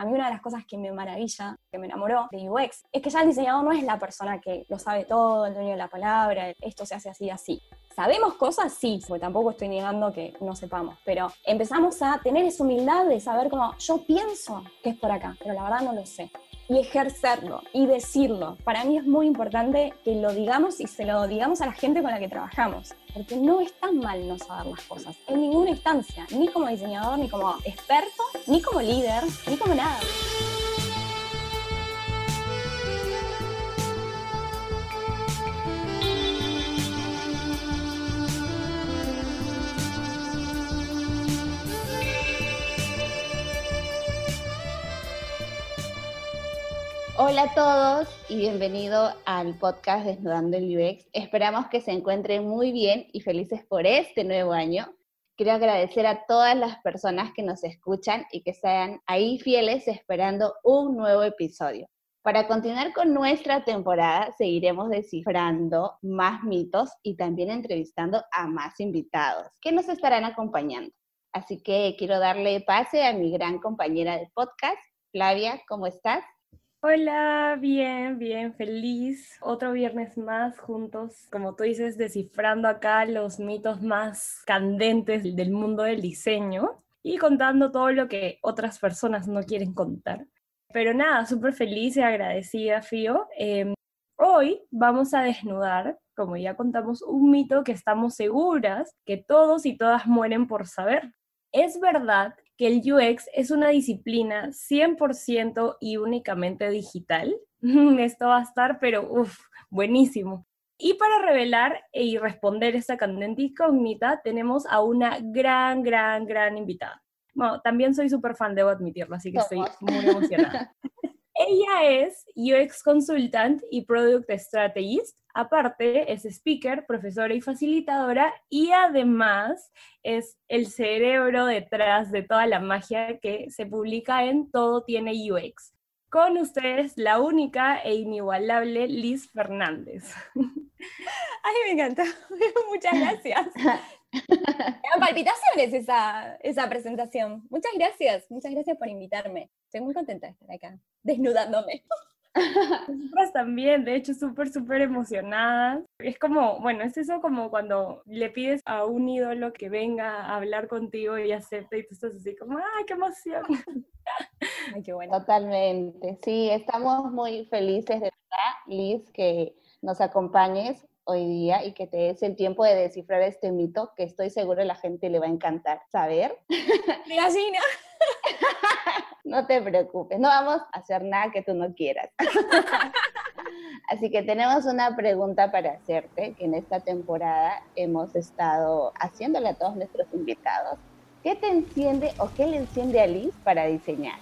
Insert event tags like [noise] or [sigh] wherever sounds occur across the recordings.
A mí una de las cosas que me maravilla, que me enamoró de UX, es que ya el diseñador no es la persona que lo sabe todo, el dueño de la palabra, esto se hace así, así. ¿Sabemos cosas? Sí, porque tampoco estoy negando que no sepamos, pero empezamos a tener esa humildad de saber como yo pienso que es por acá, pero la verdad no lo sé y ejercerlo y decirlo. Para mí es muy importante que lo digamos y se lo digamos a la gente con la que trabajamos, porque no es tan mal no saber las cosas, en ninguna instancia, ni como diseñador, ni como experto, ni como líder, ni como nada. Hola a todos y bienvenido al podcast Desnudando el UX. Esperamos que se encuentren muy bien y felices por este nuevo año. Quiero agradecer a todas las personas que nos escuchan y que sean ahí fieles esperando un nuevo episodio. Para continuar con nuestra temporada, seguiremos descifrando más mitos y también entrevistando a más invitados que nos estarán acompañando. Así que quiero darle pase a mi gran compañera de podcast, Flavia, ¿cómo estás? Hola, bien, bien, feliz. Otro viernes más juntos, como tú dices, descifrando acá los mitos más candentes del mundo del diseño y contando todo lo que otras personas no quieren contar. Pero nada, súper feliz y agradecida, Fío. Em, hoy vamos a desnudar, como ya contamos, un mito que estamos seguras que todos y todas mueren por saber. Es verdad que el UX es una disciplina 100% y únicamente digital. [laughs] Esto va a estar, pero uff, buenísimo. Y para revelar y responder esta candente incógnita, tenemos a una gran, gran, gran invitada. Bueno, también soy súper fan, debo admitirlo, así que estoy muy emocionada. [laughs] Ella es UX Consultant y Product Strategist. Aparte, es speaker, profesora y facilitadora y además es el cerebro detrás de toda la magia que se publica en Todo tiene UX. Con ustedes, la única e inigualable Liz Fernández. Ay, me encanta. [laughs] Muchas gracias. [laughs] [laughs] Me palpitaciones esa, esa presentación. Muchas gracias, muchas gracias por invitarme. Estoy muy contenta de estar acá, desnudándome. [laughs] Nosotras también, de hecho, súper, súper emocionadas. Es como, bueno, es eso como cuando le pides a un ídolo que venga a hablar contigo y acepta y tú estás así como, ¡ay, qué emoción! [laughs] Ay, qué bueno. Totalmente, sí, estamos muy felices de verdad, Liz, que nos acompañes hoy día y que te des el tiempo de descifrar este mito que estoy seguro la gente le va a encantar saber. [laughs] ¿no? [laughs] no te preocupes, no vamos a hacer nada que tú no quieras. [laughs] Así que tenemos una pregunta para hacerte, que en esta temporada hemos estado haciéndole a todos nuestros invitados. ¿Qué te enciende o qué le enciende a Liz para diseñar?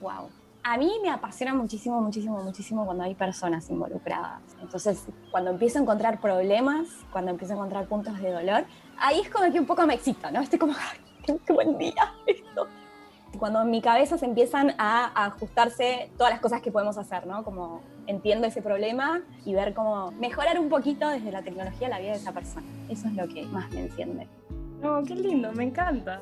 wow. A mí me apasiona muchísimo, muchísimo, muchísimo cuando hay personas involucradas. Entonces, cuando empiezo a encontrar problemas, cuando empiezo a encontrar puntos de dolor, ahí es como que un poco me excita, ¿no? Estoy como, qué buen día esto. Cuando en mi cabeza se empiezan a ajustarse todas las cosas que podemos hacer, ¿no? Como entiendo ese problema y ver cómo mejorar un poquito desde la tecnología la vida de esa persona. Eso es lo que más me enciende. Oh, qué lindo, me encanta.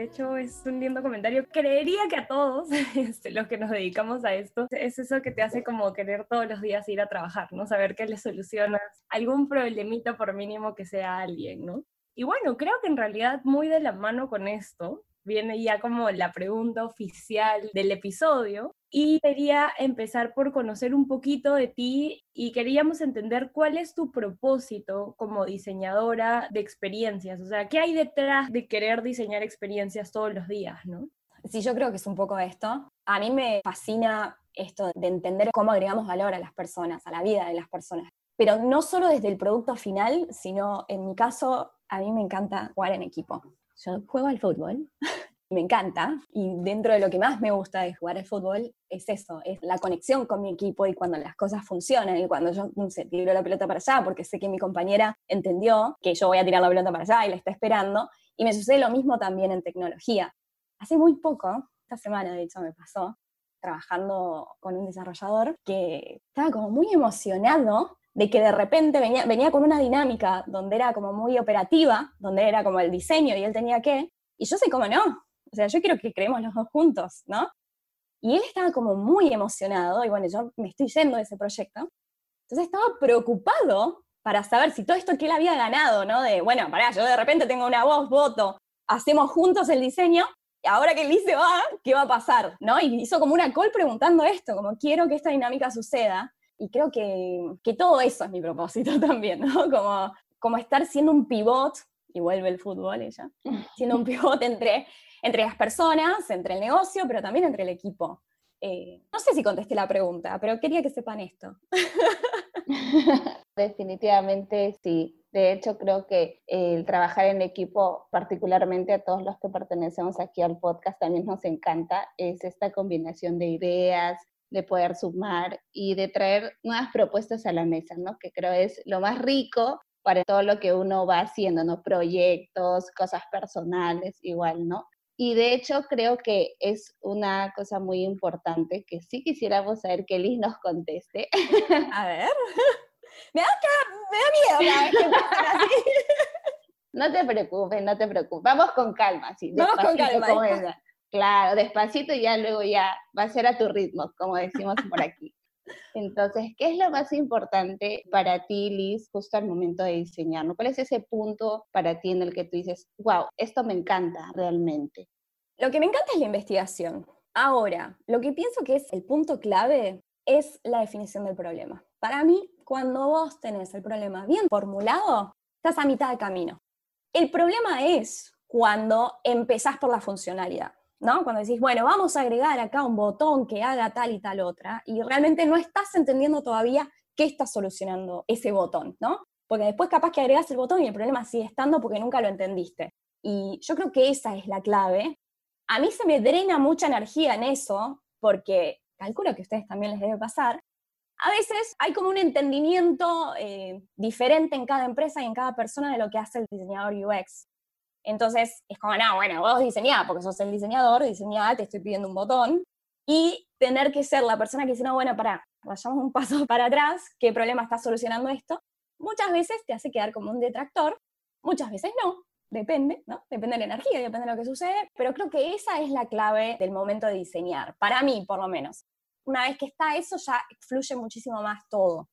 De hecho, es un lindo comentario. Creería que a todos [laughs] este, los que nos dedicamos a esto, es eso que te hace como querer todos los días ir a trabajar, ¿no? Saber que le solucionas algún problemita por mínimo que sea alguien, ¿no? Y bueno, creo que en realidad muy de la mano con esto viene ya como la pregunta oficial del episodio, y quería empezar por conocer un poquito de ti y queríamos entender cuál es tu propósito como diseñadora de experiencias, o sea, ¿qué hay detrás de querer diseñar experiencias todos los días, no? Sí, yo creo que es un poco esto. A mí me fascina esto de entender cómo agregamos valor a las personas, a la vida de las personas. Pero no solo desde el producto final, sino en mi caso, a mí me encanta jugar en equipo. Yo juego al fútbol [laughs] me encanta y dentro de lo que más me gusta de jugar al fútbol es eso, es la conexión con mi equipo y cuando las cosas funcionan y cuando yo se tiro la pelota para allá porque sé que mi compañera entendió que yo voy a tirar la pelota para allá y la está esperando y me sucede lo mismo también en tecnología. hace muy poco, esta semana de hecho me pasó, trabajando con un desarrollador que estaba como muy emocionado de que de repente venía, venía con una dinámica donde era como muy operativa, donde era como el diseño y él tenía que, y yo sé cómo no, o sea, yo quiero que creemos los dos juntos, ¿no? Y él estaba como muy emocionado, y bueno, yo me estoy yendo de ese proyecto, entonces estaba preocupado para saber si todo esto que él había ganado, ¿no? De, bueno, pará, yo de repente tengo una voz, voto, hacemos juntos el diseño, y ahora que Liz se va, ¿qué va a pasar? ¿No? Y hizo como una call preguntando esto, como quiero que esta dinámica suceda, y creo que, que todo eso es mi propósito [laughs] también, ¿no? Como, como estar siendo un pivot, y vuelve el fútbol ella, [laughs] siendo un pivot entre, entre las personas, entre el negocio, pero también entre el equipo. Eh, no sé si contesté la pregunta, pero quería que sepan esto. [laughs] Definitivamente sí. De hecho, creo que el trabajar en equipo, particularmente a todos los que pertenecemos aquí al podcast, también nos encanta, es esta combinación de ideas, de poder sumar y de traer nuevas propuestas a la mesa, ¿no? Que creo es lo más rico para todo lo que uno va haciendo, ¿no? Proyectos, cosas personales, igual, ¿no? Y de hecho creo que es una cosa muy importante que sí quisiéramos saber que Liz nos conteste. [laughs] A ver. [laughs] Me da, me da miedo [laughs] No te preocupes, no te preocupes. Vamos con calma, sí. Vamos con calma. Claro, despacito y ya luego ya va a ser a tu ritmo, como decimos por aquí. [laughs] Entonces, ¿qué es lo más importante para ti, Liz, justo al momento de diseñar? ¿Cuál es ese punto para ti en el que tú dices, wow, esto me encanta realmente? Lo que me encanta es la investigación. Ahora, lo que pienso que es el punto clave es la definición del problema. Para mí, cuando vos tenés el problema bien formulado, estás a mitad de camino. El problema es cuando empezás por la funcionalidad. ¿No? Cuando decís, bueno, vamos a agregar acá un botón que haga tal y tal otra, y realmente no estás entendiendo todavía qué está solucionando ese botón, ¿no? Porque después capaz que agregas el botón y el problema sigue estando porque nunca lo entendiste. Y yo creo que esa es la clave. A mí se me drena mucha energía en eso, porque calculo que a ustedes también les debe pasar. A veces hay como un entendimiento eh, diferente en cada empresa y en cada persona de lo que hace el diseñador UX. Entonces es como, no, bueno, vos diseñás, porque sos el diseñador, diseñá, te estoy pidiendo un botón. Y tener que ser la persona que dice, no, bueno, para, vayamos un paso [laughs] para atrás, ¿qué problema está solucionando esto? Muchas veces te hace quedar como un detractor, muchas veces no, depende, ¿no? Depende de la energía, depende de lo que sucede, pero creo que esa es la clave del momento de diseñar, para mí por lo menos. Una vez que está eso, ya fluye muchísimo más todo.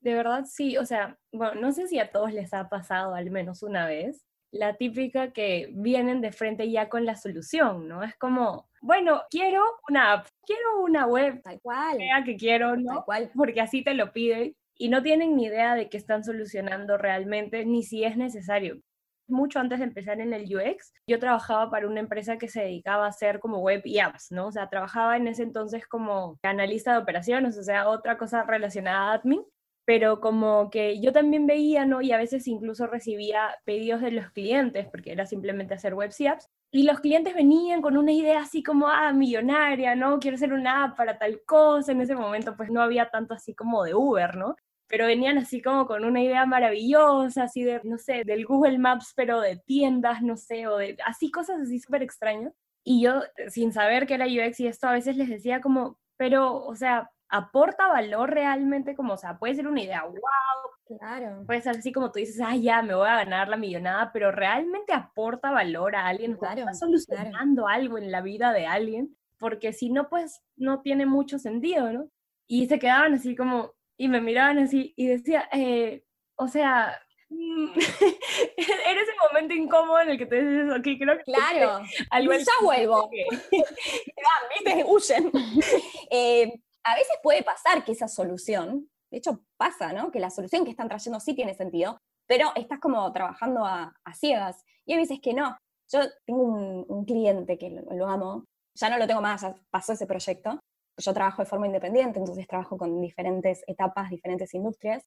De verdad, sí, o sea, bueno, no sé si a todos les ha pasado al menos una vez, la típica que vienen de frente ya con la solución, ¿no? Es como, bueno, quiero una app, quiero una web, tal cual, que quiero, ¿no? Tal cual. Porque así te lo piden y no tienen ni idea de qué están solucionando realmente, ni si es necesario. Mucho antes de empezar en el UX, yo trabajaba para una empresa que se dedicaba a hacer como web y apps, ¿no? O sea, trabajaba en ese entonces como analista de operaciones, o sea, otra cosa relacionada a admin pero como que yo también veía, ¿no? Y a veces incluso recibía pedidos de los clientes, porque era simplemente hacer webs y apps, y los clientes venían con una idea así como, ah, millonaria, ¿no? Quiero hacer una app para tal cosa, en ese momento pues no había tanto así como de Uber, ¿no? Pero venían así como con una idea maravillosa, así de, no sé, del Google Maps, pero de tiendas, no sé, o de así cosas así súper extrañas. Y yo, sin saber qué era UX y esto, a veces les decía como, pero, o sea, aporta valor realmente, como, o sea, puede ser una idea, wow, claro. puede ser así como tú dices, ah, ya, me voy a ganar la millonada, pero realmente aporta valor a alguien, claro, está solucionando algo en la vida de alguien, porque si no, pues no tiene mucho sentido, ¿no? Y se quedaban así como, y me miraban así, y decía, eh, o sea, mm, [laughs] era ese momento incómodo en el que te dices, ok, creo que... Claro, algo ya vuelvo. [laughs] ¿viste? Huyen. [laughs] eh, a veces puede pasar que esa solución, de hecho pasa, ¿no? Que la solución que están trayendo sí tiene sentido, pero estás como trabajando a, ciegas. Y hay veces que no. Yo tengo un, cliente que lo, amo, ya no lo tengo más, ya pasó ese proyecto. Yo trabajo de forma independiente, entonces trabajo con diferentes etapas, diferentes industrias.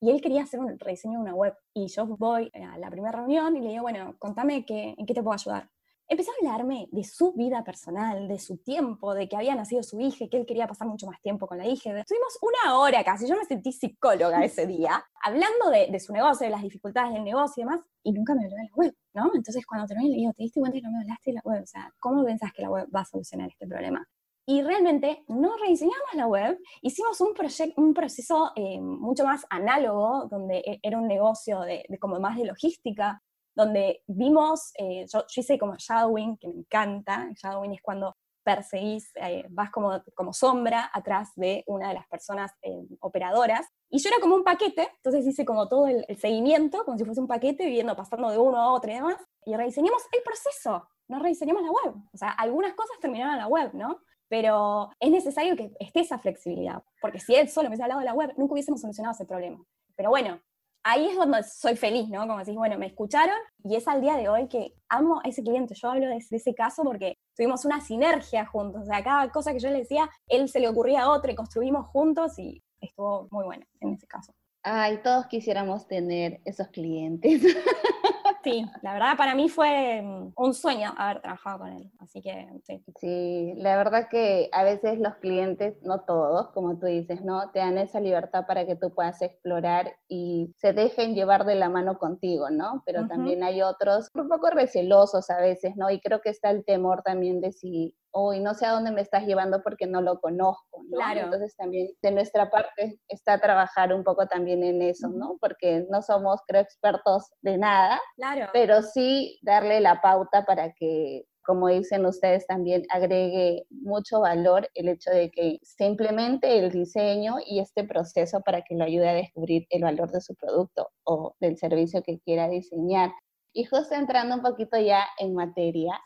Y él quería hacer un rediseño de una web. Y yo voy a la primera reunión y le digo, bueno, contame qué, en qué te puedo ayudar. Empezó a hablarme de su vida personal, de su tiempo, de que había nacido su hija, que él quería pasar mucho más tiempo con la hija. Estuvimos una hora casi, yo me sentí psicóloga ese [laughs] día, hablando de, su negocio, de las dificultades del negocio y demás, y nunca me habló de la web, ¿no? Entonces cuando terminé le digo, ¿te diste cuenta que no me hablaste de la web? O sea, ¿cómo pensás que la web va a solucionar este problema? Y realmente no rediseñamos la web, hicimos un, un proceso eh, mucho más análogo, donde e, era un negocio de, de, como más de logística, donde vimos, eh, yo, hice como shadowing, que me encanta, shadowing es cuando perseguís, eh, vas como, como sombra atrás de una de las personas eh, operadoras, y yo era como un paquete, entonces hice como todo el, seguimiento, como si fuese un paquete, viviendo, pasando de uno a otro y demás, y rediseñamos el proceso, no rediseñamos la web, o sea, algunas cosas terminaron en la web, ¿no? Pero es necesario que esté esa flexibilidad, porque si él solo me hubiese hablado de la web, nunca hubiésemos solucionado ese problema. Pero bueno, ahí es donde soy feliz, ¿no? Como decís, bueno, me escucharon y es al día de hoy que amo a ese cliente. Yo hablo de, ese caso porque tuvimos una sinergia juntos. O sea, cada cosa que yo le decía, él se le ocurría a otro y construimos juntos y estuvo muy bueno en ese caso. Ay, todos quisiéramos tener esos clientes. [laughs] Sí, la verdad para mí fue mm, un sueño haber trabajado con él, así que sí. Sí, la verdad que a veces los clientes, no todos, como tú dices, ¿no? Te dan esa libertad para que tú puedas explorar y se dejen llevar de la mano contigo, ¿no? Pero también hay otros un poco recelosos a veces, ¿no? Y creo que está el temor también de si hoy no sé a dónde me estás llevando porque no lo conozco, ¿no? Claro. Entonces también de nuestra parte está trabajar un poco también en eso, ¿no? Porque no somos, creo, expertos de nada, claro. pero sí darle la pauta para que como dicen ustedes también, agregue mucho valor el hecho de que se implemente el diseño y este proceso para que lo ayude a descubrir el valor de su producto o del servicio que quiera diseñar. Y justo entrando un poquito ya en materia.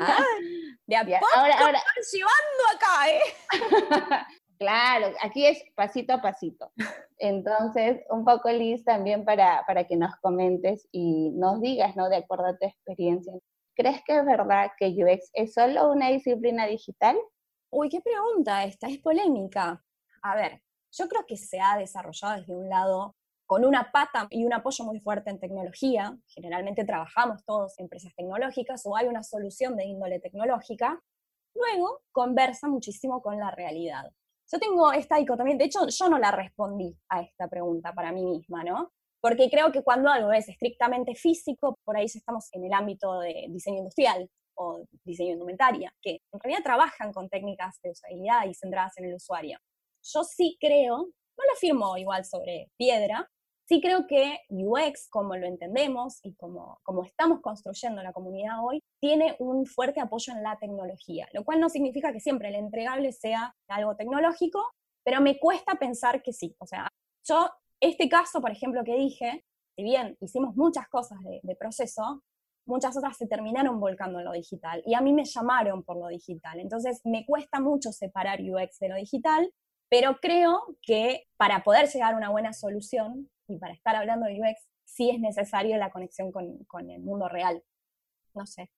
Ah, [laughs] de a ahora, ahora. llevando acá, ¿eh? [laughs] claro, aquí es pasito a pasito. Entonces, un poco, Liz, también para, para que nos comentes y nos digas, ¿no? De acuerdo a tu experiencia. ¿Crees que es verdad que UX es solo una disciplina digital? Uy, qué pregunta esta, es polémica. A ver, yo creo que se ha desarrollado desde un lado con una pata y un apoyo muy fuerte en tecnología, generalmente trabajamos todos en empresas tecnológicas o hay una solución de índole tecnológica, luego conversa muchísimo con la realidad. Yo tengo esta dicotomía, de hecho yo no la respondí a esta pregunta para mí misma, ¿no? Porque creo que cuando algo es estrictamente físico, por ahí estamos en el ámbito de diseño industrial o diseño indumentaria, que en realidad trabajan con técnicas de usabilidad y centradas en el usuario. Yo sí creo, no lo firmo igual sobre piedra, Sí creo que UX, como lo entendemos y como, como estamos construyendo la comunidad hoy, tiene un fuerte apoyo en la tecnología, lo cual no significa que siempre el entregable sea algo tecnológico, pero me cuesta pensar que sí. O sea, yo, este caso, por ejemplo, que dije, si bien hicimos muchas cosas de, de proceso, muchas otras se terminaron volcando en lo digital y a mí me llamaron por lo digital. Entonces me cuesta mucho separar UX de lo digital, pero creo que para poder llegar a una buena solución y para estar hablando de UX sí es necesario la conexión con, el mundo real. No sé.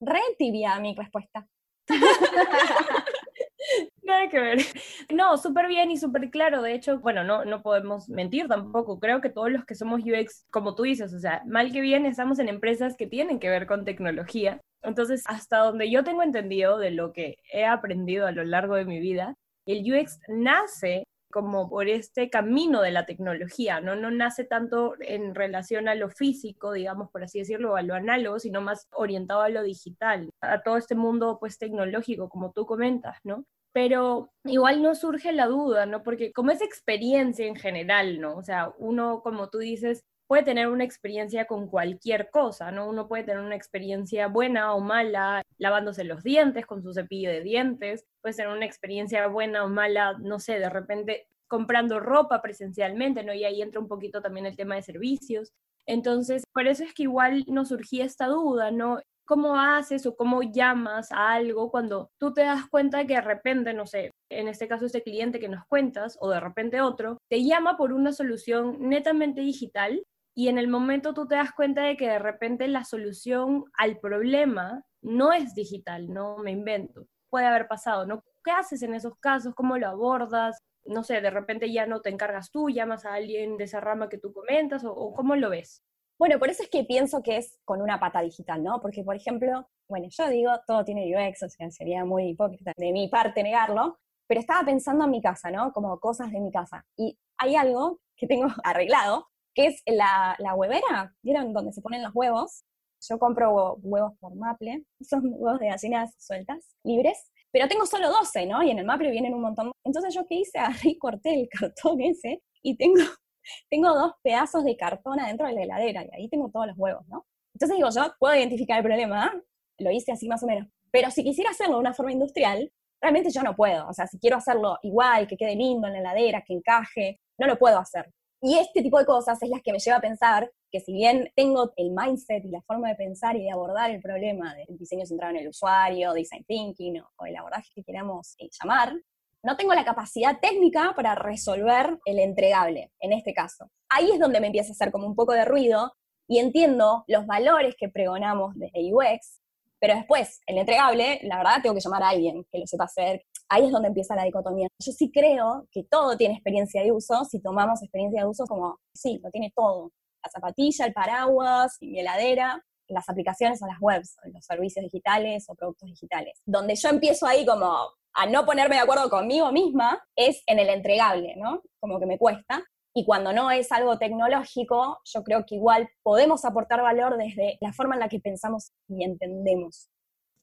Re tibia mi respuesta. [laughs] Nada que ver. No, súper bien y súper claro. De hecho, bueno, no, no podemos mentir tampoco. Creo que todos los que somos UX, como tú dices, o sea, mal que bien, estamos en empresas que tienen que ver con tecnología. Entonces, hasta donde yo tengo entendido de lo que he aprendido a lo largo de mi vida, el UX nace como por este camino de la tecnología, ¿no? No nace tanto en relación a lo físico, digamos, por así decirlo, a lo análogo, sino más orientado a lo digital, a todo este mundo, pues, tecnológico, como tú comentas, ¿no? Pero igual no surge la duda, ¿no? Porque como es experiencia en general, ¿no? O sea, uno, como tú dices, puede tener una experiencia con cualquier cosa, ¿no? Uno puede tener una experiencia buena o mala lavándose los dientes con su cepillo de dientes, puede tener una experiencia buena o mala, no sé, de repente comprando ropa presencialmente, ¿no? Y ahí entra un poquito también el tema de servicios. Entonces, por eso es que igual nos surgía esta duda, ¿no? ¿Cómo haces o cómo llamas a algo cuando tú te das cuenta que de repente, no sé, en este caso este cliente que nos cuentas o de repente otro, te llama por una solución netamente digital y en el momento tú te das cuenta de que de repente la solución al problema no es digital, no me invento. Puede haber pasado, ¿no? ¿Qué haces en esos casos? ¿Cómo lo abordas? No sé, de repente ya no te encargas tú, llamas a alguien de esa rama que tú comentas o, cómo lo ves. Bueno, por eso es que pienso que es con una pata digital, ¿no? Porque, por ejemplo, bueno, yo digo, todo tiene UX, o sea, sería muy hipócrita de mi parte negarlo, pero estaba pensando en mi casa, ¿no? Como cosas de mi casa. Y hay algo que tengo [laughs] arreglado, que es la, la huevera, ¿vieron? Donde se ponen los huevos. Yo compro huevos por Maple, [laughs] son huevos de gallinas sueltas, libres, pero tengo solo 12, ¿no? Y en el Maple vienen un montón. Entonces yo qué hice, [laughs] y corté el cartón ese y tengo [laughs] tengo dos pedazos de cartón adentro de la heladera y ahí tengo todos los huevos, ¿no? Entonces digo, yo puedo identificar el problema, lo hice así más o menos, pero si quisiera hacerlo de una forma industrial, realmente yo no puedo, o sea, si quiero hacerlo igual, que quede lindo en la heladera, que encaje, no lo puedo hacer. Y este tipo de cosas es las que me lleva a pensar que si bien tengo el mindset y la forma de pensar y de abordar el problema del diseño centrado en el usuario, design thinking o, el abordaje que queramos eh, llamar, no tengo la capacidad técnica para resolver el entregable, en este caso. Ahí es donde me empieza a hacer como un poco de ruido y entiendo los valores que pregonamos desde UX, pero después, el entregable, la verdad tengo que llamar a alguien que lo sepa hacer. Ahí es donde empieza la dicotomía. Yo sí creo que todo tiene experiencia de uso si tomamos experiencia de uso como, sí, lo tiene todo. La zapatilla, el paraguas, mi heladera, las aplicaciones o las webs, los servicios digitales o productos digitales. Donde yo empiezo ahí como, a no ponerme de acuerdo conmigo misma es en el entregable, ¿no? Como que me cuesta. Y cuando no es algo tecnológico, yo creo que igual podemos aportar valor desde la forma en la que pensamos y entendemos.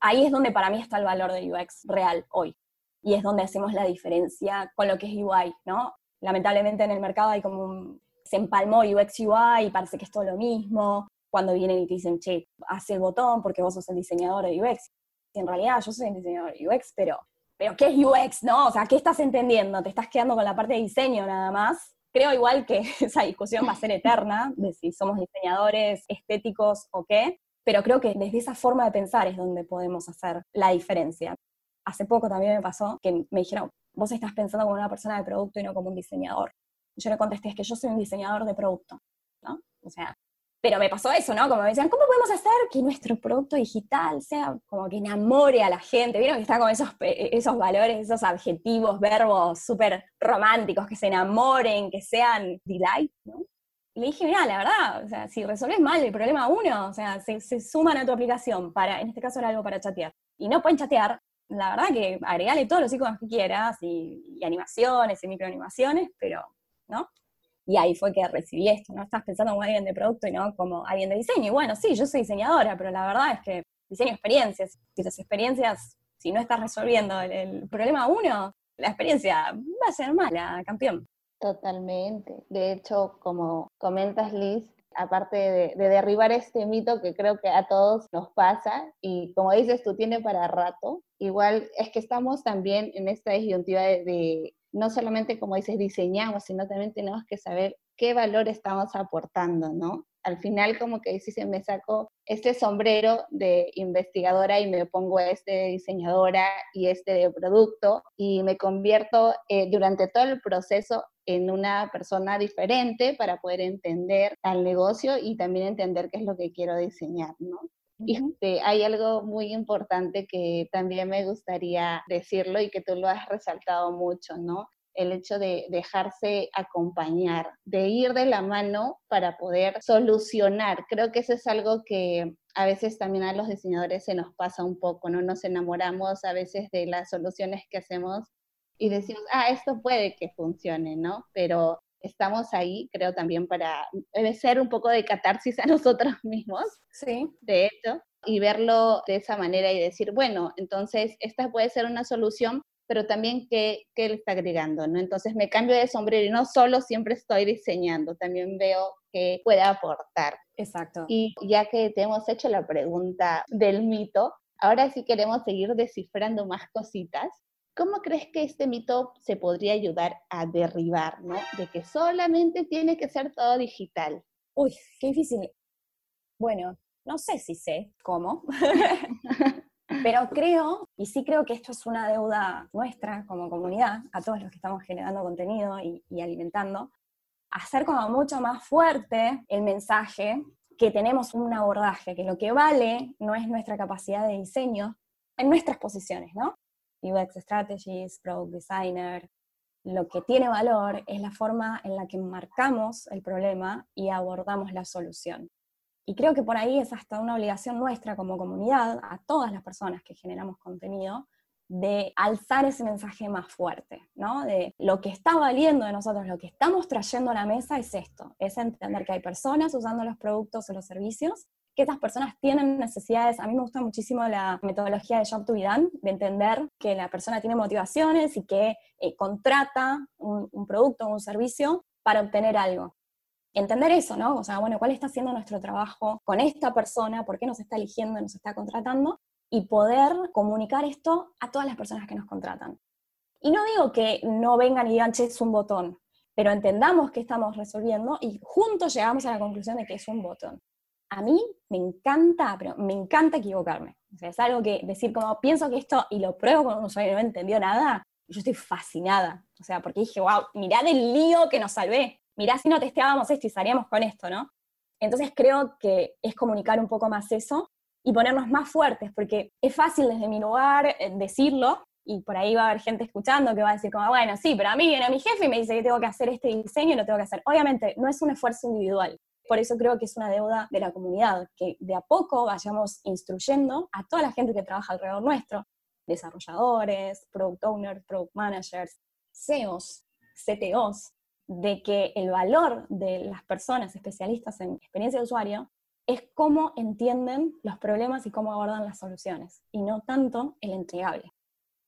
Ahí es donde para mí está el valor del UX real hoy. Y es donde hacemos la diferencia con lo que es UI, ¿no? Lamentablemente en el mercado hay como se empalmó UX UI y parece que es todo lo mismo. Cuando vienen y te dicen, che, haz el botón porque vos sos el diseñador de UX. Y en realidad yo soy el diseñador de UX, pero pero ¿qué es UX, no? O sea, ¿qué estás entendiendo? ¿Te estás quedando con la parte de diseño nada más? Creo igual que [laughs] esa discusión va a ser eterna, de si somos diseñadores estéticos o qué, pero creo que desde esa forma de pensar es donde podemos hacer la diferencia. Hace poco también me pasó que me dijeron, vos estás pensando como una persona de producto y no como un diseñador. Yo le contesté, es que yo soy un diseñador de producto, ¿no? O sea, pero me pasó eso, ¿no? Como me decían, ¿cómo podemos hacer que nuestro producto digital sea como que enamore a la gente? ¿Vieron que está con esos, esos valores, esos adjetivos, verbos súper románticos, que se enamoren, que sean delight, ¿no? Y le dije, mira, la verdad, o sea, si resolves mal el problema uno, o sea, se, suman a tu aplicación para, en este caso era algo para chatear, y no pueden chatear, la verdad que agregale todos los iconos que quieras, y, y animaciones y microanimaciones, pero, ¿no? Y ahí fue que recibí esto, ¿no? Estás pensando como alguien de producto y no como alguien de diseño. Y bueno, sí, yo soy diseñadora, pero la verdad es que diseño experiencias. Y esas experiencias, si no estás resolviendo el, problema uno, la experiencia va a ser mala, campeón. Totalmente. De hecho, como comentas, Liz, aparte de, derribar este mito que creo que a todos nos pasa, y como dices, tú tienes para rato, igual es que estamos también en esta disyuntiva de no solamente, como dices, diseñamos, sino también tenemos que saber qué valor estamos aportando, ¿no? Al final, como que dices, me saco este sombrero de investigadora y me pongo este de diseñadora y este de producto y me convierto eh, durante todo el proceso en una persona diferente para poder entender al negocio y también entender qué es lo que quiero diseñar, ¿no? Y este, hay algo muy importante que también me gustaría decirlo y que tú lo has resaltado mucho, ¿no? El hecho de dejarse acompañar, de ir de la mano para poder solucionar. Creo que eso es algo que a veces también a los diseñadores se nos pasa un poco, ¿no? Nos enamoramos a veces de las soluciones que hacemos y decimos, ah, esto puede que funcione, ¿no? Pero estamos ahí, creo, también para ser un poco de catarsis a nosotros [laughs] mismos. Sí. De hecho, y verlo de esa manera y decir, bueno, entonces esta puede ser una solución, pero también qué, qué le está agregando, ¿no? Entonces me cambio de sombrero y no solo siempre estoy diseñando, también veo que puede aportar. Exacto. Y ya que te hemos hecho la pregunta del mito, ahora sí queremos seguir descifrando más cositas. ¿Cómo crees que este mito se podría ayudar a derribar, ¿no? De que solamente tiene que ser todo digital. Uy, qué difícil. Bueno, no sé si sé cómo, [laughs] pero creo, y sí creo que esto es una deuda nuestra como comunidad, a todos los que estamos generando contenido y, y alimentando, hacer como mucho más fuerte el mensaje que tenemos un abordaje, que lo que vale no es nuestra capacidad de diseño en nuestras posiciones, ¿no? UX Strategies, Product Designer, lo que tiene valor es la forma en la que marcamos el problema y abordamos la solución. Y creo que por ahí es hasta una obligación nuestra como comunidad, a todas las personas que generamos contenido, de alzar ese mensaje más fuerte, ¿no? De lo que está valiendo de nosotros, lo que estamos trayendo a la mesa es esto, es entender que hay personas usando los productos o los servicios, que esas personas tienen necesidades. A mí me gusta muchísimo la metodología de Job to be done, de entender que la persona tiene motivaciones y que eh, contrata un, un producto o un servicio para obtener algo entender eso, ¿no? O sea, bueno, ¿cuál está haciendo nuestro trabajo con esta persona? ¿Por qué nos está eligiendo, nos está contratando? Y poder comunicar esto a todas las personas que nos contratan. Y no digo que no vengan y digan, che, es un botón, pero entendamos que estamos resolviendo y juntos llegamos a la conclusión de que es un botón. A mí me encanta, pero me encanta equivocarme. O sea, es algo que decir como pienso que esto y lo pruebo con un usuario y no entendió nada, yo estoy fascinada. O sea, porque dije, wow, mirá el lío que nos salvé mirá si no testeábamos esto y salíamos con esto, ¿no? Entonces creo que es comunicar un poco más eso y ponernos más fuertes, porque es fácil desde mi lugar eh, decirlo, y por ahí va a haber gente escuchando que va a decir como, bueno, sí, pero a mí viene mi jefe y me dice que tengo que hacer este diseño y lo tengo que hacer. Obviamente, no es un esfuerzo individual. Por eso creo que es una deuda de la comunidad, que de a poco vayamos instruyendo a toda la gente que trabaja alrededor nuestro, desarrolladores, product owners, product managers, CEOs, CTOs, de que el valor de las personas especialistas en experiencia de usuario es cómo entienden los problemas y cómo abordan las soluciones, y no tanto el entregable.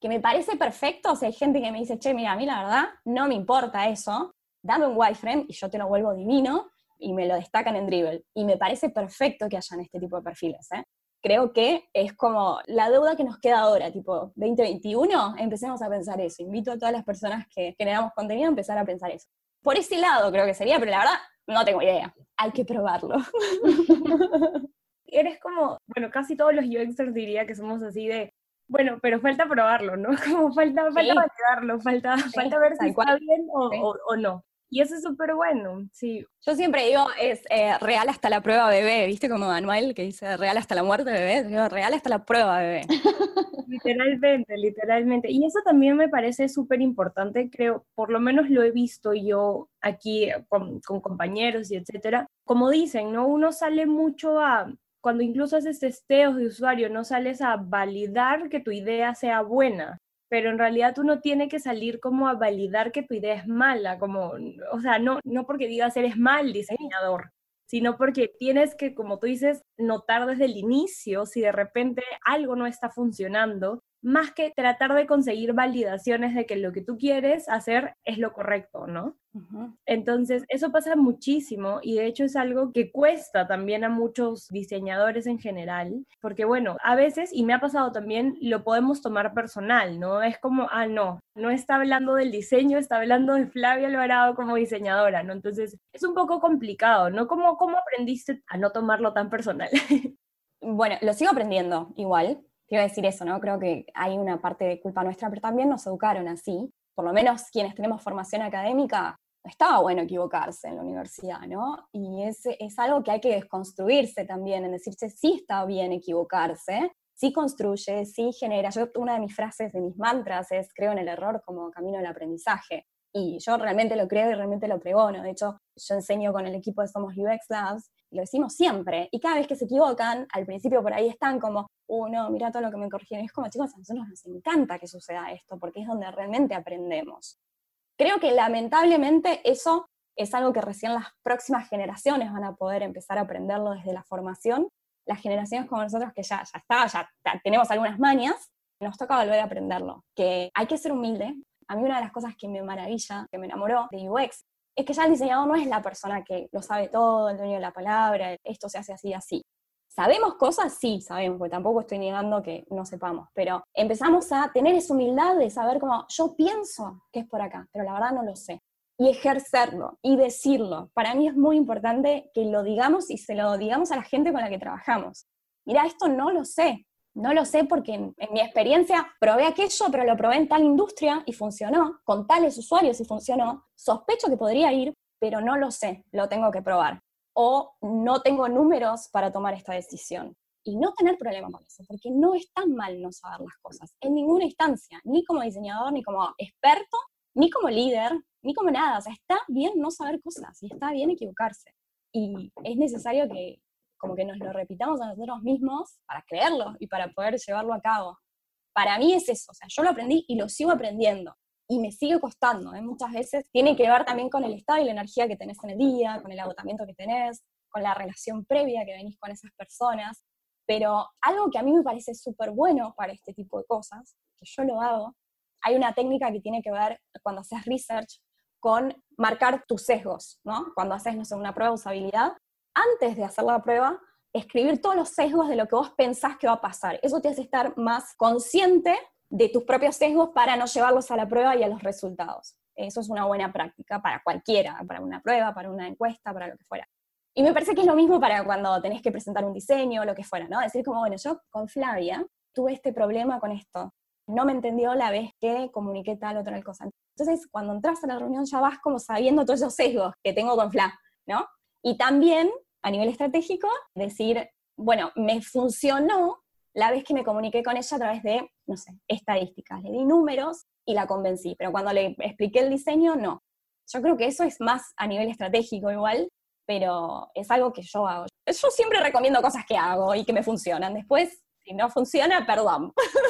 Que me parece perfecto, o sea, hay gente que me dice, che, mira, a mí la verdad no me importa eso, dame un wireframe y yo te lo vuelvo divino, y me lo destacan en Dribble. Y me parece perfecto que hayan este tipo de perfiles, ¿eh? Creo que es como la deuda que nos queda ahora, tipo 2021, empecemos a pensar eso. Invito a todas las personas que generamos contenido a empezar a pensar eso. Por ese lado creo que sería, pero la verdad no tengo idea. Hay que probarlo. [laughs] Eres como, bueno, casi todos los UXers diría que somos así de, bueno, pero falta probarlo, ¿no? [laughs] Como falta, falta validarlo, falta, falta ver si está bien o, o no. Y eso es súper bueno, sí. Yo siempre digo, es eh, real hasta la prueba bebé, ¿viste? Como Manuel que dice real hasta la muerte bebé, digo real hasta la prueba bebé. [laughs] literalmente, literalmente. Y eso también me parece súper importante, creo, por lo menos lo he visto yo aquí con, con compañeros y etcétera. Como dicen, ¿no? Uno sale mucho a, cuando incluso haces testeos de usuario, no sales a validar que tu idea sea buena, pero en realidad tú no tienes que salir como a validar que tu idea es mala, como, o sea, no, no porque digas eres mal diseñador, sino porque tienes que, como tú dices, notar desde el inicio si de repente algo no está funcionando más que tratar de conseguir validaciones de que lo que tú quieres hacer es lo correcto, ¿no? Entonces, eso pasa muchísimo y de hecho es algo que cuesta también a muchos diseñadores en general, porque bueno, a veces, y me ha pasado también, lo podemos tomar personal, ¿no? Es como, ah, no, no está hablando del diseño, está hablando de Flavia Alvarado como diseñadora, ¿no? Entonces, es un poco complicado, ¿no? ¿Cómo, cómo aprendiste a no tomarlo tan personal? [laughs] bueno, lo sigo aprendiendo igual, Quiero decir eso, ¿no? Creo que hay una parte de culpa nuestra, pero también nos educaron así. Por lo menos quienes tenemos formación académica, estaba bueno equivocarse en la universidad, ¿no? Y es, es algo que hay que desconstruirse también, en decirse, sí está bien equivocarse, sí construye, sí genera. Yo, una de mis frases, de mis mantras es, creo en el error como camino del aprendizaje. Y yo realmente lo creo y realmente lo pregono. De hecho, yo enseño con el equipo de Somos UX Labs, y lo decimos siempre. Y cada vez que se equivocan, al principio por ahí están como, oh no, mira todo lo que me corrigieron. Y es como, chicos, a nosotros nos encanta que suceda esto, porque es donde realmente aprendemos. Creo que lamentablemente eso es algo que recién las próximas generaciones van a poder empezar a aprenderlo desde la formación. Las generaciones como nosotros que ya, ya está, ya tenemos algunas mañas, nos toca volver a aprenderlo. Que hay que ser humilde, a mí una de las cosas que me maravilla, que me enamoró de UX, es que ya el diseñador no es la persona que lo sabe todo, el dueño de la palabra, esto se hace así, así. ¿Sabemos cosas? Sí, sabemos, porque tampoco estoy negando que no sepamos, pero empezamos a tener esa humildad de saber cómo yo pienso que es por acá, pero la verdad no lo sé. Y ejercerlo y decirlo. Para mí es muy importante que lo digamos y se lo digamos a la gente con la que trabajamos. Mira, esto no lo sé, no lo sé porque en, mi experiencia probé aquello, pero lo probé en tal industria y funcionó, con tales usuarios y funcionó. Sospecho que podría ir, pero no lo sé, lo tengo que probar. O no tengo números para tomar esta decisión. Y no tener problema con eso, porque no es tan mal no saber las cosas, en ninguna instancia, ni como diseñador, ni como experto, ni como líder, ni como nada. O sea, está bien no saber cosas y está bien equivocarse. Y es necesario que como que nos lo repitamos a nosotros mismos para creerlo y para poder llevarlo a cabo. Para mí es eso, o sea, yo lo aprendí y lo sigo aprendiendo y me sigue costando, ¿eh? muchas veces tiene que ver también con el estado y la energía que tenés en el día, con el agotamiento que tenés, con la relación previa que venís con esas personas, pero algo que a mí me parece súper bueno para este tipo de cosas, que yo lo hago, hay una técnica que tiene que ver cuando haces research con marcar tus sesgos, ¿no? Cuando haces, no sé, una prueba de usabilidad, antes de hacer la prueba, escribir todos los sesgos de lo que vos pensás que va a pasar. Eso te hace estar más consciente de tus propios sesgos para no llevarlos a la prueba y a los resultados. Eso es una buena práctica para cualquiera, para una prueba, para una encuesta, para lo que fuera. Y me parece que es lo mismo para cuando tenés que presentar un diseño o lo que fuera, ¿no? Decir como, bueno, yo con Flavia tuve este problema con esto. No me entendió la vez que comuniqué tal o tal cosa. Entonces, cuando entras a la reunión ya vas como sabiendo todos esos sesgos que tengo con Fla, ¿no? Y también, a nivel estratégico, decir, bueno, me funcionó la vez que me comuniqué con ella a través de, no sé, estadísticas. Le di números y la convencí, pero cuando le expliqué el diseño, no. Yo creo que eso es más a nivel estratégico igual, pero es algo que yo hago. Yo siempre recomiendo cosas que hago y que me funcionan. Después, si no funciona, perdón. [laughs]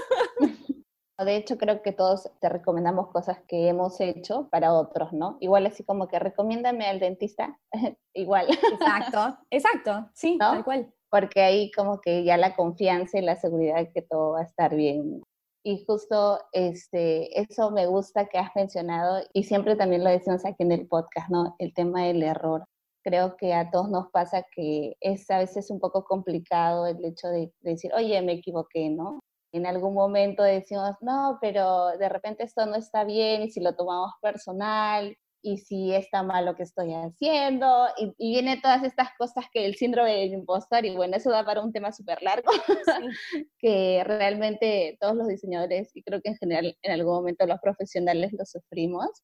De hecho, creo que todos te recomendamos cosas que hemos hecho para otros, ¿no? Igual así como que recomiéndame al dentista, [laughs] igual. Exacto, [laughs] exacto, sí, tal cual. Porque ahí como que ya la confianza y la seguridad de que todo va a estar bien. Y justo este, eso me gusta que has mencionado y siempre también lo decimos aquí en el podcast, ¿no? El tema del error. Creo que a todos nos pasa que es a veces un poco complicado el hecho de decir, oye, me equivoqué, ¿no? En algún momento decimos, no, pero de repente esto no está bien y si lo tomamos personal y si está mal lo que estoy haciendo y, y vienen todas estas cosas que el síndrome del impostor y bueno, eso da para un tema súper largo [laughs] que realmente todos los diseñadores y creo que en general en algún momento los profesionales lo sufrimos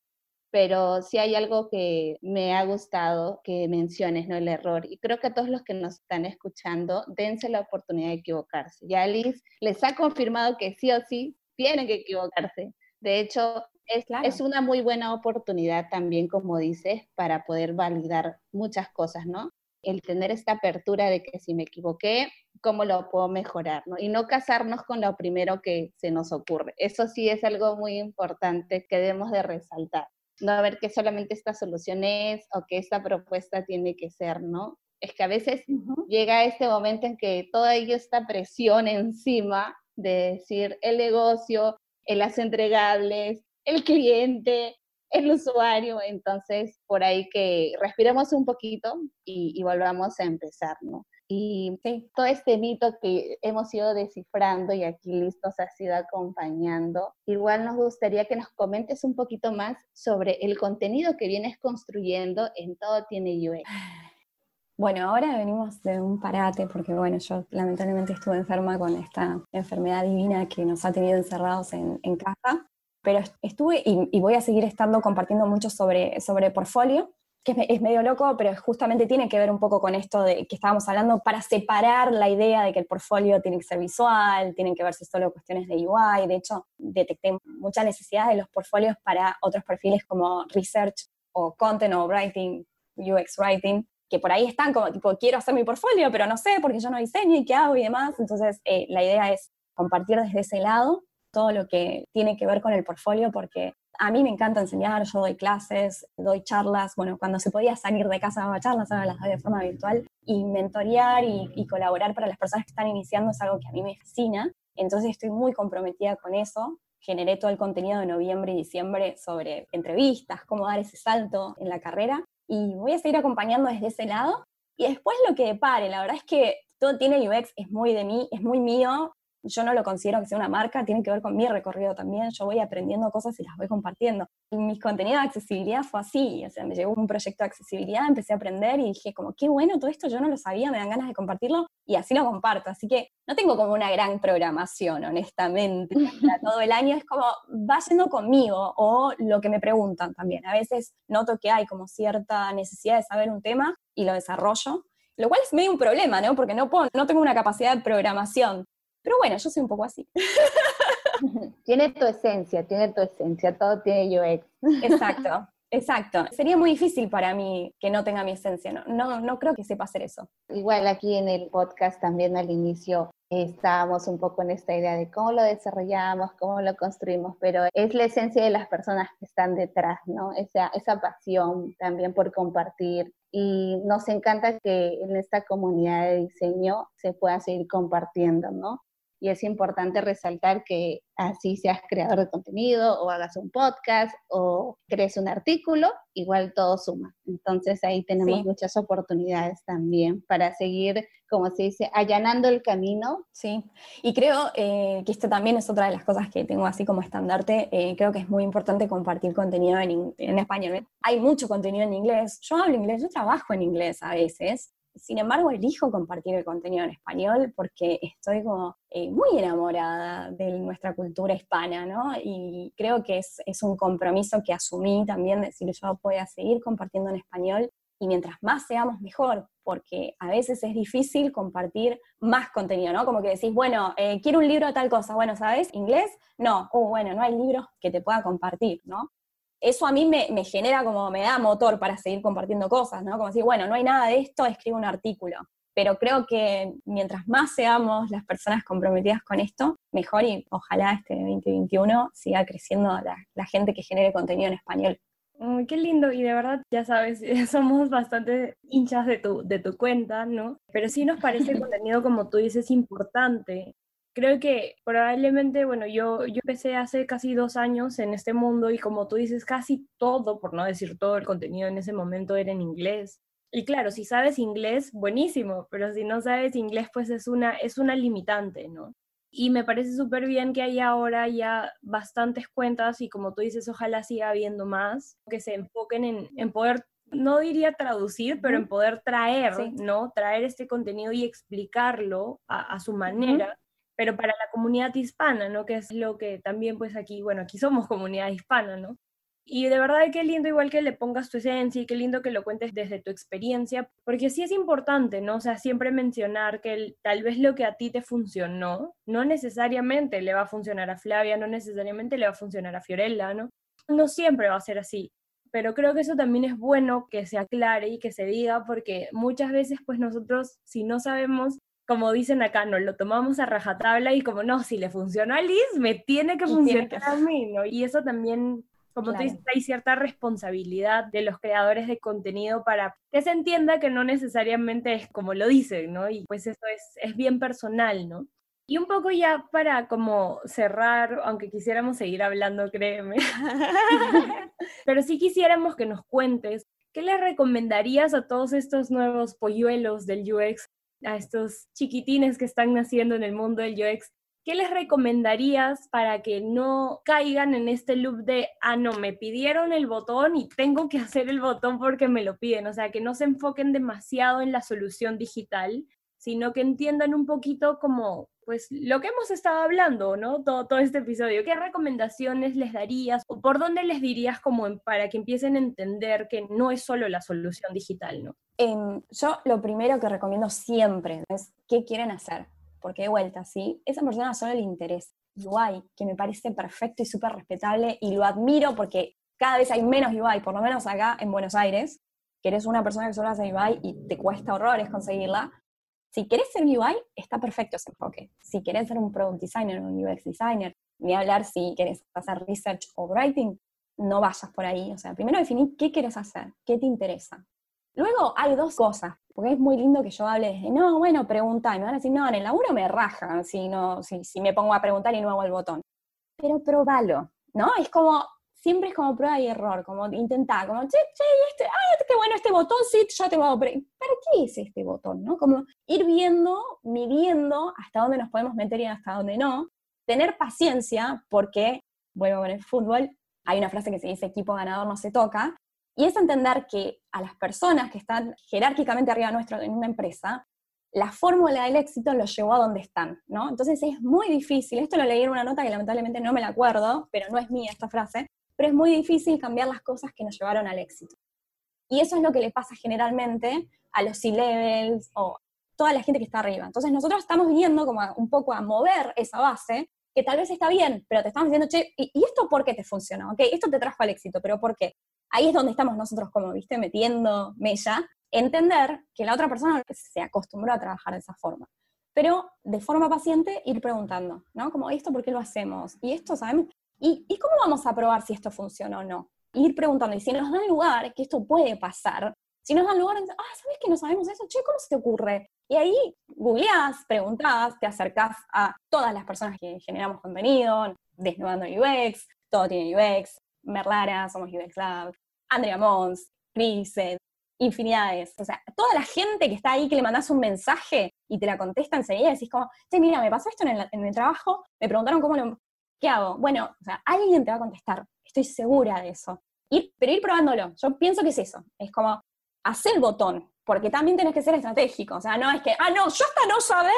pero si hay algo que me ha gustado que menciones, ¿no? El error. Y creo que a todos los que nos están escuchando, dense la oportunidad de equivocarse. Ya Liz les ha confirmado que sí o sí tienen que equivocarse. De hecho, es, es una muy buena oportunidad también, como dices, para poder validar muchas cosas, ¿no? El tener esta apertura de que si me equivoqué, ¿cómo lo puedo mejorar? ¿no? Y no casarnos con lo primero que se nos ocurre. Eso sí es algo muy importante que debemos de resaltar no ver que solamente esta solución es o que esta propuesta tiene que ser, ¿no? Es que a veces llega este momento en que toda ello esta presión encima de decir el negocio, el las entregables, el cliente, el usuario, entonces por ahí que respiremos un poquito y, y volvamos a empezar, ¿no? Y todo este mito que hemos ido descifrando y aquí listos ha sido acompañando, igual nos gustaría que nos comentes un poquito más sobre el contenido que vienes construyendo en Todo Tiene UX. Bueno, ahora venimos de un parate porque, bueno, yo lamentablemente estuve enferma con esta enfermedad divina que nos ha tenido encerrados en, casa, pero estuve y, y, voy a seguir estando compartiendo mucho sobre, sobre portfolio que es, medio loco, pero justamente tiene que ver un poco con esto de que estábamos hablando para separar la idea de que el portfolio tiene que ser visual, tienen que verse solo cuestiones de UI. De hecho, detecté mucha necesidad de los portfolios para otros perfiles como research o content o writing, UX writing, que por ahí están como tipo, quiero hacer mi portfolio, pero no sé porque yo no diseño y qué hago y demás. Entonces, eh, la idea es compartir desde ese lado todo lo que tiene que ver con el portfolio, porque a mí me encanta enseñar, yo doy clases, doy charlas, bueno, cuando se podía salir de casa daba charlas, ahora las doy de forma virtual, y mentorear y, colaborar para las personas que están iniciando es algo que a mí me fascina, entonces estoy muy comprometida con eso, generé todo el contenido de noviembre y diciembre sobre entrevistas, cómo dar ese salto en la carrera, y voy a seguir acompañando desde ese lado, y después lo que depare, la verdad es que todo tiene UX, es muy de mí, es muy mío, yo no lo considero que sea una marca, tiene que ver con mi recorrido también, yo voy aprendiendo cosas y las voy compartiendo. Y mis contenidos de accesibilidad fue así, o sea, me llegó un proyecto de accesibilidad, empecé a aprender y dije como, qué bueno todo esto, yo no lo sabía, me dan ganas de compartirlo y así lo comparto. Así que no tengo como una gran programación, honestamente, [laughs] para todo el año, es como, va yendo conmigo o lo que me preguntan también. A veces noto que hay como cierta necesidad de saber un tema y lo desarrollo, lo cual es medio un problema, ¿no? Porque no, puedo, no tengo una capacidad de programación. Pero bueno, yo soy un poco así. [laughs] Tiene tu esencia, tiene tu esencia, todo tiene UX. Exacto, [laughs] Exacto. Sería muy difícil para mí que no tenga mi esencia. No, no, no creo que sepa hacer eso. Igual aquí en el podcast también al inicio estábamos un poco en esta idea de cómo lo desarrollamos, cómo lo construimos, pero es la esencia de las personas que están detrás, ¿no? Esa, esa pasión también por compartir. Y nos encanta que en esta comunidad de diseño se pueda seguir compartiendo, ¿no? Y es importante resaltar que así seas creador de contenido o hagas un podcast o crees un artículo, igual todo suma. Entonces ahí tenemos muchas oportunidades también para seguir, como se dice, allanando el camino. Sí, y creo eh, que esto también es otra de las cosas que tengo así como estandarte. Eh, creo que es muy importante compartir contenido en, en español. Hay mucho contenido en inglés. Yo hablo inglés, yo trabajo en inglés a veces sin embargo, elijo compartir el contenido en español porque estoy como eh, muy enamorada de nuestra cultura hispana, ¿no? Y creo que es, un compromiso que asumí también, decir yo voy a seguir compartiendo en español y mientras más seamos mejor, porque a veces es difícil compartir más contenido, ¿no? Como que decís, bueno, eh, quiero un libro de tal cosa, bueno, ¿sabes? ¿Inglés? No, oh, bueno, no hay libros que te pueda compartir, ¿no? Eso a mí me, genera como, me da motor para seguir compartiendo cosas, ¿no? Como decir, bueno, no hay nada de esto, escribo un artículo. Pero creo que mientras más seamos las personas comprometidas con esto, mejor y ojalá este 2021 siga creciendo la, gente que genere contenido en español. qué lindo, y de verdad, ya sabes, [laughs] somos bastante hinchas de tu, de tu cuenta, ¿no? Pero sí nos parece contenido, como tú dices, importante creo que probablemente, bueno, yo, yo empecé hace casi dos años en este mundo y como tú dices, casi todo, por no decir todo el contenido en ese momento era en inglés. Y claro, si sabes inglés, buenísimo, pero si no sabes inglés, pues es una, es una limitante, ¿no? Y me parece súper bien que hay ahora ya bastantes cuentas y como tú dices, ojalá siga habiendo más, que se enfoquen en, en poder no diría traducir, pero en poder traer, ¿no? Traer este contenido y explicarlo a, su manera pero para la comunidad hispana, ¿no? Que es lo que también, pues aquí, bueno, aquí somos comunidad hispana, ¿no? Y de verdad qué lindo igual que le pongas tu esencia y qué lindo que lo cuentes desde tu experiencia, porque sí es importante, ¿no? O sea, siempre mencionar que tal vez lo que a ti te funcionó, no necesariamente le va a funcionar a Flavia, no necesariamente le va a funcionar a Fiorella, ¿no? No siempre va a ser así, pero creo que eso también es bueno que se aclare y que se diga, porque muchas veces pues nosotros si no sabemos como dicen acá, no lo tomamos a rajatabla y como, no, si le funciona a Liz, me tiene que funcionar a mí, ¿no? Y eso también, como tú dices, hay cierta responsabilidad de los creadores de contenido para que se entienda que no necesariamente es como lo dicen, ¿no? Y pues eso es, es bien personal, ¿no? Y un poco ya para como cerrar, aunque quisiéramos seguir hablando, créeme, [laughs] pero sí quisiéramos que nos cuentes ¿Qué le recomendarías a todos estos nuevos polluelos del UX a estos chiquitines que están naciendo en el mundo del UX, ¿qué les recomendarías para que no caigan en este loop de, ah, no, me pidieron el botón y tengo que hacer el botón porque me lo piden? O sea, que no se enfoquen demasiado en la solución digital, sino que entiendan un poquito como, pues, lo que hemos estado hablando, ¿no? Todo, todo este episodio. ¿Qué recomendaciones les darías o por dónde les dirías como para que empiecen a entender que no es solo la solución digital, ¿no? Em, yo lo primero que recomiendo siempre es qué quieren hacer, porque de vuelta, si esa persona solo le interesa UI, que me parece perfecto y súper respetable y lo admiro porque cada vez hay menos UI, por lo menos acá en Buenos Aires, que eres una persona que solo hace UI y te cuesta horrores conseguirla. Si querés ser UI, está perfecto ese enfoque. Si querés ser un product designer un UX designer, ni hablar si querés hacer research o writing, no vayas por ahí. O sea, primero definir qué quieres hacer, qué te interesa. Luego hay dos cosas, porque es muy lindo que yo hable desde, no, bueno, pregunta, y me van a decir, no, en el laburo me raja si, no, si, si me pongo a preguntar y no hago el botón. Pero probalo, ¿no? Es como, siempre es como prueba y error, como intentar, como, che, che, este, ay, qué bueno este botón, sí, yo te voy a... ¿Para qué es este botón, no? Como ir viendo, midiendo hasta dónde nos podemos meter y hasta dónde no. Tener paciencia, porque, vuelvo con el fútbol, hay una frase que se dice equipo ganador no se toca, y es entender que a las personas que están jerárquicamente arriba nuestro en una empresa, la fórmula del éxito los llevó a donde están, ¿no? Entonces es muy difícil, esto lo leí en una nota que lamentablemente no me la acuerdo, pero no es mía esta frase, pero es muy difícil cambiar las cosas que nos llevaron al éxito. Y eso es lo que le pasa generalmente a los C-levels o toda la gente que está arriba. Entonces nosotros estamos viniendo como un poco a mover esa base, que tal vez está bien, pero te estamos diciendo, che, ¿y, esto por qué te funcionó? Ok, esto te trajo al éxito, pero ¿por qué? Ahí es donde estamos nosotros como, viste, metiendo mella, entender que la otra persona se acostumbró a trabajar de esa forma. Pero de forma paciente ir preguntando, ¿no? Como, ¿esto por qué lo hacemos? Y esto, ¿sabemos? ¿Y, ¿Y cómo vamos a probar si esto funciona o no? Ir preguntando, y si nos dan lugar, que esto puede pasar, si nos dan lugar, ah, ¿sabes que no sabemos eso? Che, ¿cómo se te ocurre? Y ahí googleás, preguntás, te acercás a todas las personas que generamos contenido, Desnudando UX, Todo tiene UX, Merlara, somos UX Lab, Andrea Mons, Cris, infinidades. O sea, toda la gente que está ahí que le mandas un mensaje y te la contesta enseguida, decís como, che, mira, me pasó esto en el, trabajo, me preguntaron cómo lo... ¿Qué hago? Bueno, o sea, alguien te va a contestar, estoy segura de eso. Ir, pero ir probándolo. Yo pienso que es eso. Es como, haz el botón, porque también tenés que ser estratégico. O sea, no es que, ah, no, yo hasta no saber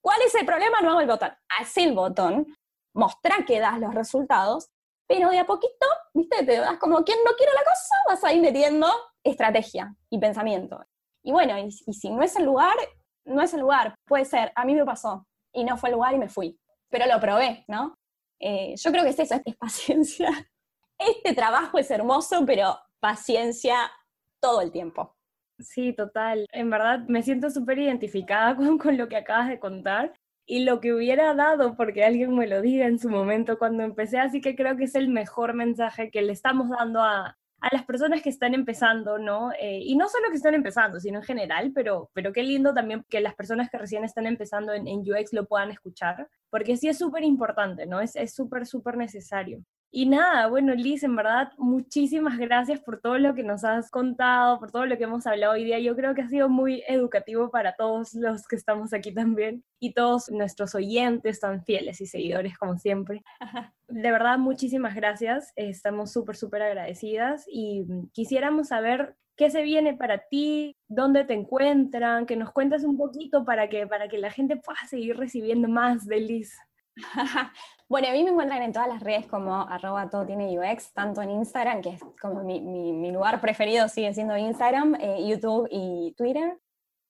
cuál es el problema, no hago el botón. Haz el botón, mostrá que das los resultados, pero de a poquito, viste, te das como, quien no quiere la cosa, vas a ir metiendo estrategia y pensamiento. Y bueno, y, si no es el lugar, no es el lugar. Puede ser, a mí me pasó, y no fue el lugar y me fui. Pero lo probé, ¿no? Eh, yo creo que es eso, es paciencia. [laughs] Este trabajo es hermoso, pero paciencia todo el tiempo. Sí, total. En verdad me siento súper identificada [laughs] con, con lo que acabas de contar y lo que hubiera dado porque alguien me lo diga en su momento cuando empecé, así que creo que es el mejor mensaje que le estamos dando a, a las personas que están empezando, ¿no? Eh, y no solo que están empezando, sino en general, pero, pero qué lindo también que las personas que recién están empezando en, UX lo puedan escuchar, porque sí es súper importante, ¿no? Es súper, súper necesario. Y nada, bueno, Liz, en verdad, muchísimas gracias por todo lo que nos has contado, por todo lo que hemos hablado hoy día. Yo creo que ha sido muy educativo para todos los que estamos aquí también y todos nuestros oyentes tan fieles y seguidores como siempre. De verdad, muchísimas gracias. Estamos súper, súper agradecidas y quisiéramos saber qué se viene para ti, dónde te encuentran, que nos cuentes un poquito para que, para que la gente pueda seguir recibiendo más de Liz. [laughs] bueno, a mí me encuentran en todas las redes como arroba todo tiene UX, tanto en Instagram, que es como mi, lugar preferido, sigue siendo Instagram, eh, YouTube y Twitter.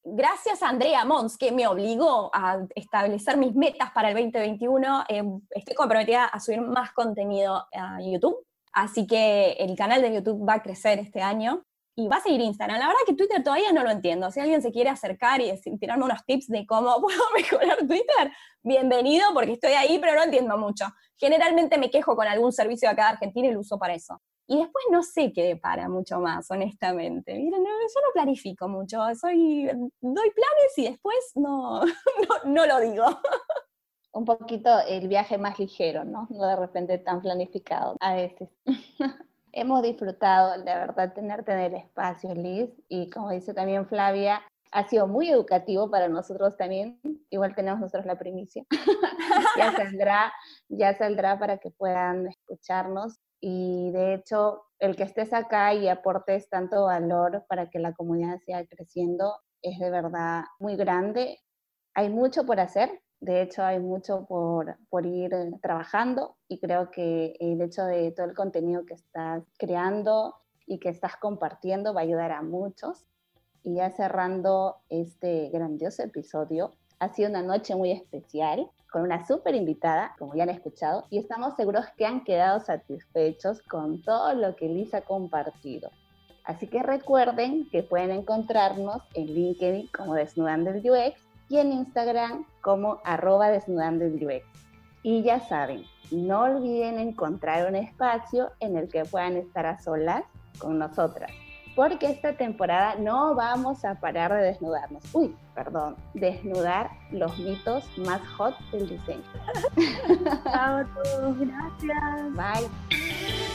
Gracias a Andrea Mons, que me obligó a establecer mis metas para el 2021, eh, estoy comprometida a subir más contenido a YouTube. Así que el canal de YouTube va a crecer este año y va a seguir Instagram. La verdad que Twitter todavía no lo entiendo. Si alguien se quiere acercar y tirarme unos tips de cómo [laughs] puedo mejorar Twitter, bienvenido, porque estoy ahí, pero no entiendo mucho. Generalmente me quejo con algún servicio de acá de Argentina y lo uso para eso. Y después no sé qué depara mucho más, honestamente. Miren, yo no planifico mucho, soy, doy planes y después no, [laughs] no, no lo digo. Un poquito el viaje más ligero, ¿no? No de repente tan planificado a veces. [laughs] Hemos disfrutado, la verdad, tenerte en el espacio, Liz, y como dice también Flavia, ha sido muy educativo para nosotros también. Igual tenemos nosotros la primicia. [laughs] ya saldrá, ya saldrá para que puedan escucharnos. Y de hecho, el que estés acá y aportes tanto valor para que la comunidad siga creciendo es de verdad muy grande. Hay mucho por hacer, de hecho, hay mucho por, por, ir trabajando y creo que el hecho de todo el contenido que estás creando y que estás compartiendo va a ayudar a muchos. Y ya cerrando este grandioso episodio, ha sido una noche muy especial con una súper invitada, como ya han escuchado, y estamos seguros que han quedado satisfechos con todo lo que Liz ha compartido. Así que recuerden que pueden encontrarnos en LinkedIn como Desnudando el UX y en Instagram como arroba desnudando el Y ya saben, no olviden encontrar un espacio en el que puedan estar a solas con nosotras, porque esta temporada no vamos a parar de desnudarnos. Uy, perdón, desnudar los mitos más hot del diseño. [laughs] Chao a todos, gracias. Bye.